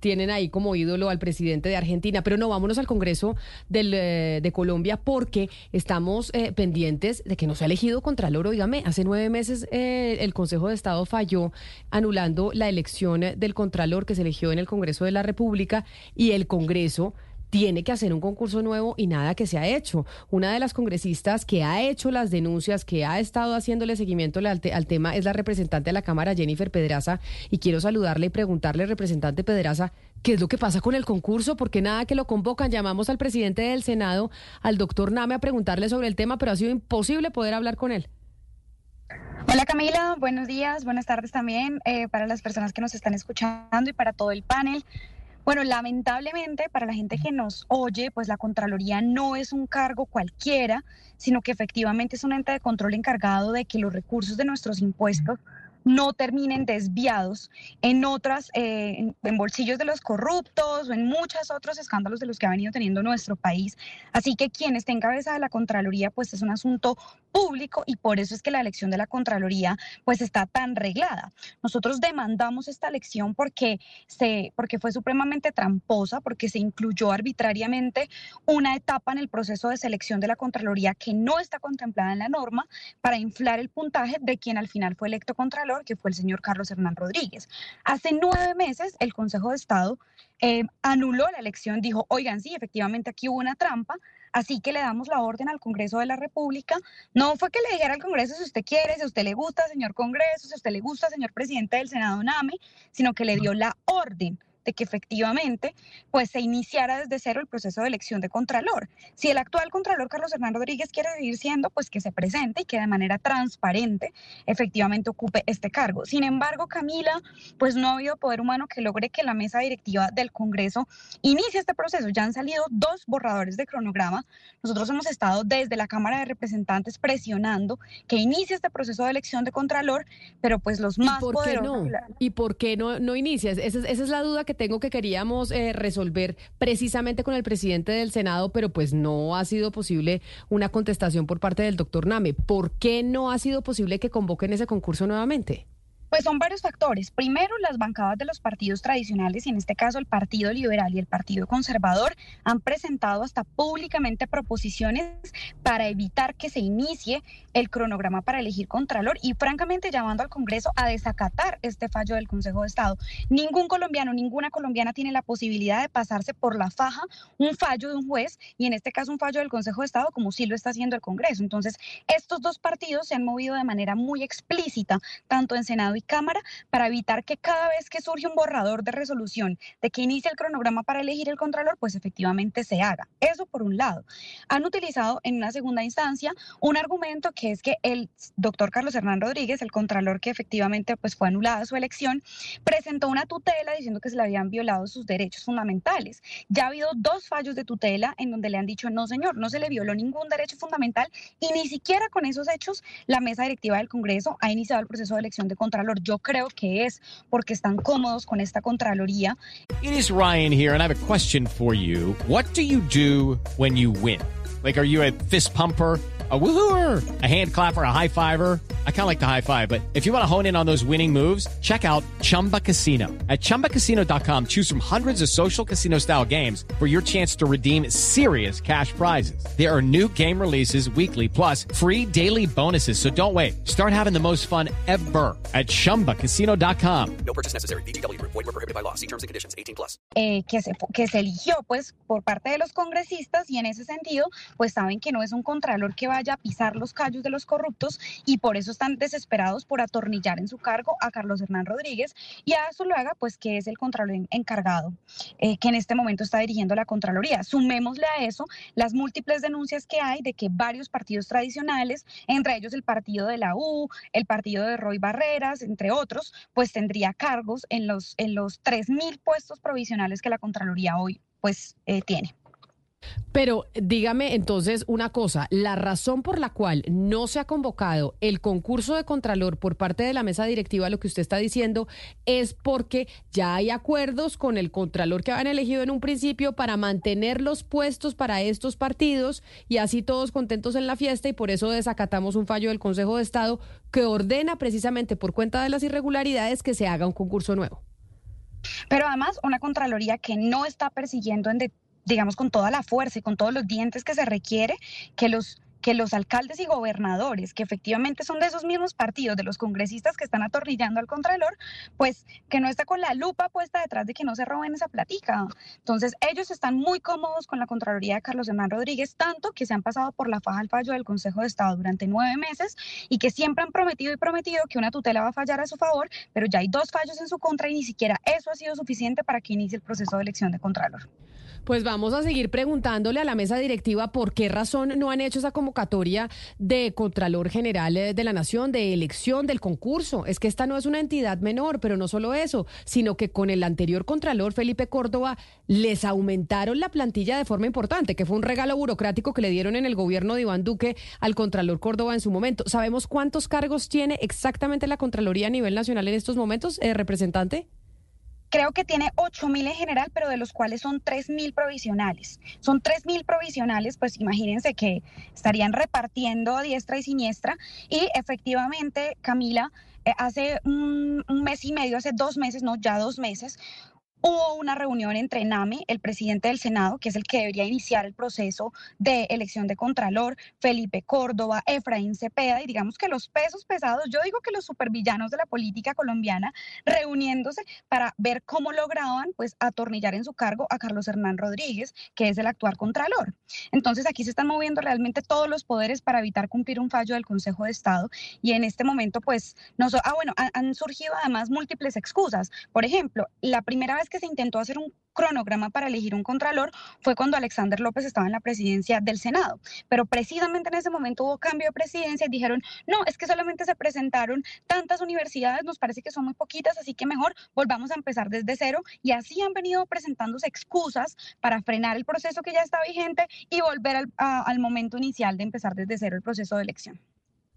Tienen ahí como ídolo al presidente de Argentina, pero no, vámonos al Congreso del, eh, de Colombia porque estamos eh, pendientes de que no se ha elegido Contralor. Oígame, hace nueve meses eh, el Consejo de Estado falló anulando la elección del Contralor que se eligió en el Congreso de la República y el Congreso tiene que hacer un concurso nuevo y nada que se ha hecho. Una de las congresistas que ha hecho las denuncias, que ha estado haciéndole seguimiento al, al, tema es la representante de la Cámara, Jennifer Pedraza, y quiero saludarle y preguntarle, representante Pedraza, ¿qué es lo que pasa con el concurso? Porque nada que lo convocan, llamamos al presidente del Senado, al doctor Name, a preguntarle sobre el tema, pero ha sido imposible poder hablar con él. Hola Camila, buenos días, buenas tardes también eh, para las personas que nos están escuchando y para todo el panel. Bueno, lamentablemente para la gente que nos oye, pues la Contraloría no es un cargo cualquiera, sino que efectivamente es un ente de control encargado de que los recursos de nuestros impuestos no terminen desviados en otras, eh, en, bolsillos de los corruptos o en muchos otros escándalos de los que ha venido teniendo nuestro país. Así que quien esté en cabeza de la Contraloría, pues es un asunto público y por eso es que la elección de la Contraloría pues está tan reglada. Nosotros demandamos esta elección porque, se, porque fue supremamente tramposa, porque se incluyó arbitrariamente una etapa en el proceso de selección de la Contraloría que no está contemplada en la norma para inflar el puntaje de quien al final fue electo Contralor que fue el señor Carlos Hernán Rodríguez. Hace nueve meses el Consejo de Estado eh, anuló la elección, dijo, oigan, sí, efectivamente aquí hubo una trampa, así que le damos la orden al Congreso de la República. No fue que le dijera al Congreso si usted quiere, si a usted le gusta, señor Congreso, si a usted le gusta, señor presidente del Senado NAME, sino que le dio la orden de que efectivamente pues se iniciara desde cero el proceso de elección de Contralor. Si el actual Contralor Carlos Hernán Rodríguez quiere seguir siendo, pues que se presente y que de manera transparente efectivamente ocupe este cargo. Sin embargo, Camila, pues no ha habido poder humano que logre que la mesa directiva del Congreso inicie este proceso. Ya han salido dos borradores de cronograma. Nosotros hemos estado desde la Cámara de Representantes presionando que inicie este proceso de elección de Contralor, pero pues los más ¿Y por poderosos... Qué no? ¿Y por qué no, no inicia? Esa, esa es la duda que que tengo que queríamos eh, resolver precisamente con el presidente del Senado, pero pues no ha sido posible una contestación por parte del doctor Name. ¿Por qué no ha sido posible que convoquen ese concurso nuevamente? Pues son varios factores. Primero, las bancadas de los partidos tradicionales, y en este caso el Partido Liberal y el Partido Conservador, han presentado hasta públicamente proposiciones para evitar que se inicie el cronograma para elegir Contralor y francamente llamando al Congreso a desacatar este fallo del Consejo de Estado. Ningún colombiano, ninguna colombiana tiene la posibilidad de pasarse por la faja un fallo de un juez y en este caso un fallo del Consejo de Estado como sí lo está haciendo el Congreso. Entonces, estos dos partidos se han movido de manera muy explícita, tanto en Senado y Cámara para evitar que cada vez que surge un borrador de resolución de que inicie el cronograma para elegir el Contralor, pues efectivamente se haga. Eso por un lado. Han utilizado en una segunda instancia un argumento que es que el doctor Carlos Hernán Rodríguez, el Contralor que efectivamente pues fue anulada su elección, presentó una tutela diciendo que se le habían violado sus derechos fundamentales. Ya ha habido dos fallos de tutela en donde le han dicho, no señor, no se le violó ningún derecho fundamental y ni siquiera con esos hechos la mesa directiva del Congreso ha iniciado el proceso de elección de Contralor Yo creo que es porque están cómodos con esta Contraloría. It is Ryan here and I have a question for you. What do you do when you win? Like, are you a fist pumper? A woohooer, a hand clapper, a high fiver. I kind of like the high five, but if you want to hone in on those winning moves, check out Chumba Casino. At ChumbaCasino.com, choose from hundreds of social casino style games for your chance to redeem serious cash prizes. There are new game releases weekly, plus free daily bonuses. So don't wait. Start having the most fun ever at ChumbaCasino.com. No purchase necessary. BGW. Void were prohibited by law. See terms and conditions. 18 plus. Eh, que, se, que se eligió, pues, por parte de los congresistas y en ese sentido, pues saben que no es un contralor que va vaya a pisar los callos de los corruptos y por eso están desesperados por atornillar en su cargo a Carlos Hernán Rodríguez y a Zuluaga, pues que es el contralor encargado, eh, que en este momento está dirigiendo la Contraloría. Sumémosle a eso las múltiples denuncias que hay de que varios partidos tradicionales, entre ellos el partido de la U, el partido de Roy Barreras, entre otros, pues tendría cargos en los, en los 3.000 puestos provisionales que la Contraloría hoy pues eh, tiene. Pero dígame entonces una cosa, la razón por la cual no se ha convocado el concurso de Contralor por parte de la mesa directiva, lo que usted está diciendo, es porque ya hay acuerdos con el Contralor que habían elegido en un principio para mantener los puestos para estos partidos y así todos contentos en la fiesta y por eso desacatamos un fallo del Consejo de Estado que ordena precisamente por cuenta de las irregularidades que se haga un concurso nuevo. Pero además una Contraloría que no está persiguiendo en digamos, con toda la fuerza y con todos los dientes que se requiere, que los que los alcaldes y gobernadores, que efectivamente son de esos mismos partidos, de los congresistas que están atornillando al Contralor, pues que no está con la lupa puesta detrás de que no se roben esa platica. Entonces, ellos están muy cómodos con la Contraloría de Carlos Hernán Rodríguez, tanto que se han pasado por la faja al fallo del Consejo de Estado durante nueve meses y que siempre han prometido y prometido que una tutela va a fallar a su favor, pero ya hay dos fallos en su contra y ni siquiera eso ha sido suficiente para que inicie el proceso de elección de Contralor. Pues vamos a seguir preguntándole a la mesa directiva por qué razón no han hecho esa convocatoria de Contralor General eh, de la Nación, de elección del concurso. Es que esta no es una entidad menor, pero no solo eso, sino que con el anterior Contralor, Felipe Córdoba, les aumentaron la plantilla de forma importante, que fue un regalo burocrático que le dieron en el gobierno de Iván Duque al Contralor Córdoba en su momento. ¿Sabemos cuántos cargos tiene exactamente la Contraloría a nivel nacional en estos momentos, eh, representante? Creo que tiene 8.000 en general, pero de los cuales son 3.000 provisionales. Son 3.000 provisionales, pues imagínense que estarían repartiendo a diestra y siniestra. Y efectivamente, Camila, eh, hace un, un, mes y medio, hace dos meses, no, ya dos meses, Hubo una reunión entre NAME, el presidente del Senado, que es el que debería iniciar el proceso de elección de Contralor, Felipe Córdoba, Efraín Cepeda, y digamos que los pesos pesados, yo digo que los supervillanos de la política colombiana, reuniéndose para ver cómo lograban pues atornillar en su cargo a Carlos Hernán Rodríguez, que es el actual Contralor. Entonces aquí se están moviendo realmente todos los poderes para evitar cumplir un fallo del Consejo de Estado y en este momento pues, no ah bueno, han surgido además múltiples excusas. Por ejemplo, la primera vez que se intentó hacer un cronograma para elegir un contralor fue cuando Alexander López estaba en la presidencia del Senado. Pero precisamente en ese momento hubo cambio de presidencia y dijeron, no, es que solamente se presentaron tantas universidades, nos parece que son muy poquitas, así que mejor volvamos a empezar desde cero. Y así han venido presentándose excusas para frenar el proceso que ya está vigente y volver al, al momento inicial de empezar desde cero el proceso de elección.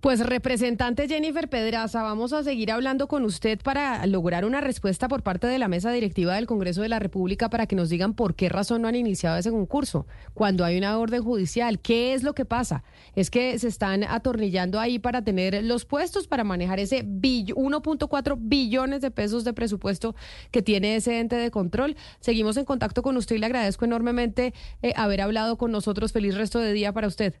Pues representante Jennifer Pedraza, vamos a seguir hablando con usted para lograr una respuesta por parte de la mesa directiva del Congreso de la República para que nos digan por qué razón no han iniciado ese concurso cuando hay una orden judicial. ¿Qué es lo que pasa? Es que se están atornillando ahí para tener los puestos para manejar ese 1.4 billones de pesos de presupuesto que tiene ese ente de control. Seguimos en contacto con usted y le agradezco enormemente eh, haber hablado con nosotros. Feliz resto de día para usted.